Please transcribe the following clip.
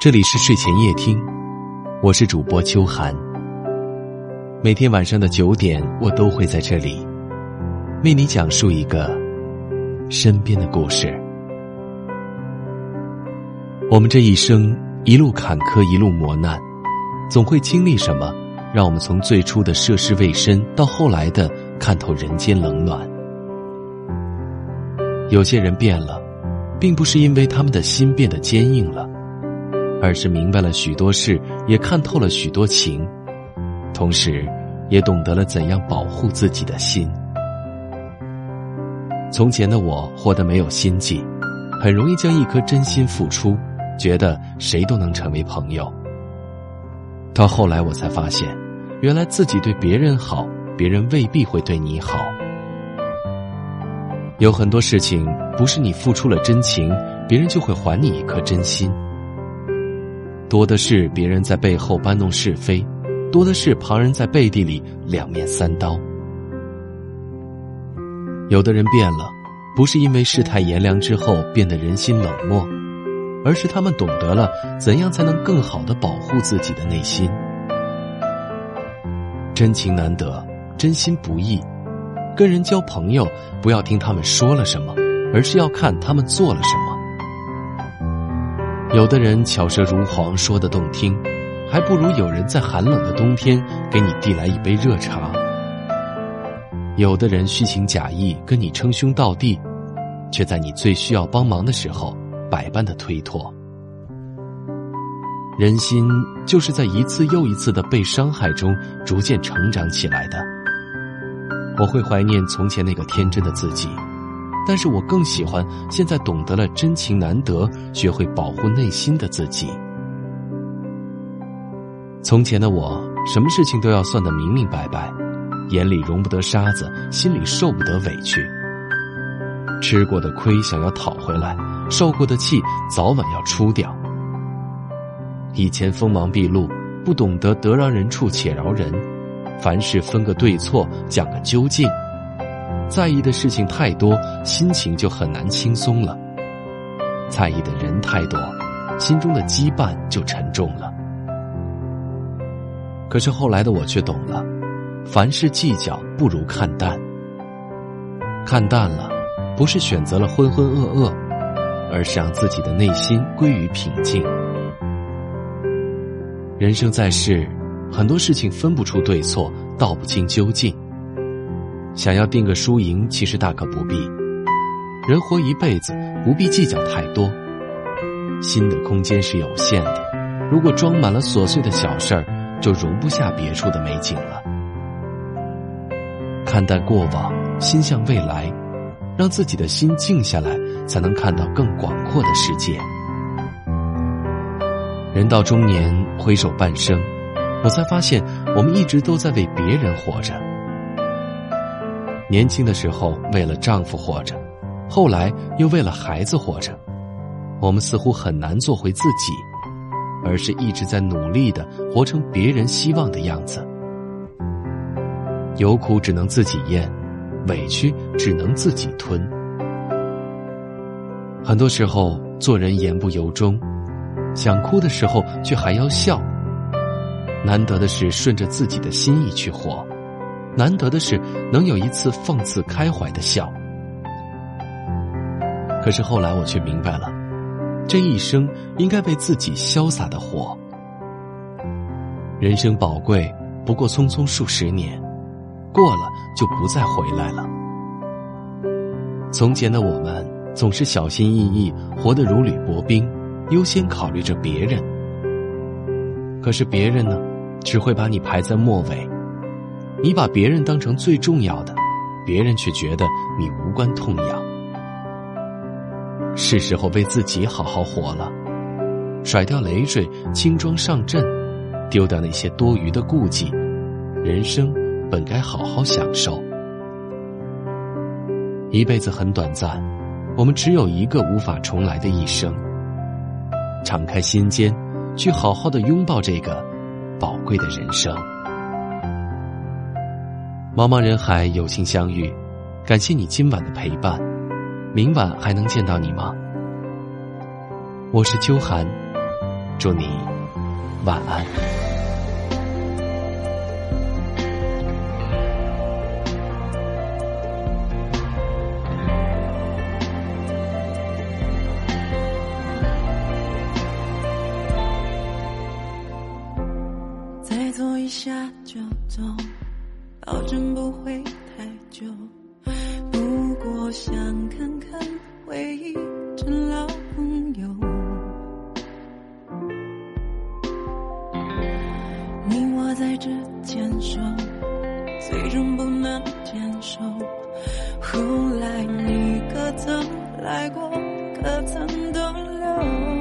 这里是睡前夜听，我是主播秋寒。每天晚上的九点，我都会在这里为你讲述一个身边的故事。我们这一生一路坎坷，一路磨难，总会经历什么，让我们从最初的涉世未深，到后来的看透人间冷暖。有些人变了，并不是因为他们的心变得坚硬了。而是明白了许多事，也看透了许多情，同时，也懂得了怎样保护自己的心。从前的我活得没有心计，很容易将一颗真心付出，觉得谁都能成为朋友。到后来我才发现，原来自己对别人好，别人未必会对你好。有很多事情，不是你付出了真情，别人就会还你一颗真心。多的是别人在背后搬弄是非，多的是旁人在背地里两面三刀。有的人变了，不是因为世态炎凉之后变得人心冷漠，而是他们懂得了怎样才能更好的保护自己的内心。真情难得，真心不易。跟人交朋友，不要听他们说了什么，而是要看他们做了什么。有的人巧舌如簧，说的动听，还不如有人在寒冷的冬天给你递来一杯热茶。有的人虚情假意跟你称兄道弟，却在你最需要帮忙的时候百般的推脱。人心就是在一次又一次的被伤害中逐渐成长起来的。我会怀念从前那个天真的自己。但是我更喜欢现在懂得了真情难得，学会保护内心的自己。从前的我，什么事情都要算得明明白白，眼里容不得沙子，心里受不得委屈。吃过的亏想要讨回来，受过的气早晚要出掉。以前锋芒毕露，不懂得得饶人处且饶人，凡事分个对错，讲个究竟。在意的事情太多，心情就很难轻松了；在意的人太多，心中的羁绊就沉重了。可是后来的我却懂了，凡事计较不如看淡。看淡了，不是选择了浑浑噩噩，而是让自己的内心归于平静。人生在世，很多事情分不出对错，道不清究竟。想要定个输赢，其实大可不必。人活一辈子，不必计较太多。心的空间是有限的，如果装满了琐碎的小事儿，就容不下别处的美景了。看淡过往，心向未来，让自己的心静下来，才能看到更广阔的世界。人到中年，回首半生，我才发现，我们一直都在为别人活着。年轻的时候为了丈夫活着，后来又为了孩子活着，我们似乎很难做回自己，而是一直在努力的活成别人希望的样子。有苦只能自己咽，委屈只能自己吞。很多时候做人言不由衷，想哭的时候却还要笑。难得的是顺着自己的心意去活。难得的是能有一次放肆开怀的笑，可是后来我却明白了，这一生应该为自己潇洒的活。人生宝贵，不过匆匆数十年，过了就不再回来了。从前的我们总是小心翼翼，活得如履薄冰，优先考虑着别人。可是别人呢，只会把你排在末尾。你把别人当成最重要的，别人却觉得你无关痛痒。是时候为自己好好活了，甩掉累赘，轻装上阵，丢掉那些多余的顾忌。人生本该好好享受。一辈子很短暂，我们只有一个无法重来的一生。敞开心间，去好好的拥抱这个宝贵的人生。茫茫人海，有幸相遇，感谢你今晚的陪伴。明晚还能见到你吗？我是秋寒，祝你晚安。再坐一下就走，保证不会太久。不过想看看回忆成老朋友。你我在这牵手，最终不能坚守。后来你可曾来过，可曾逗留？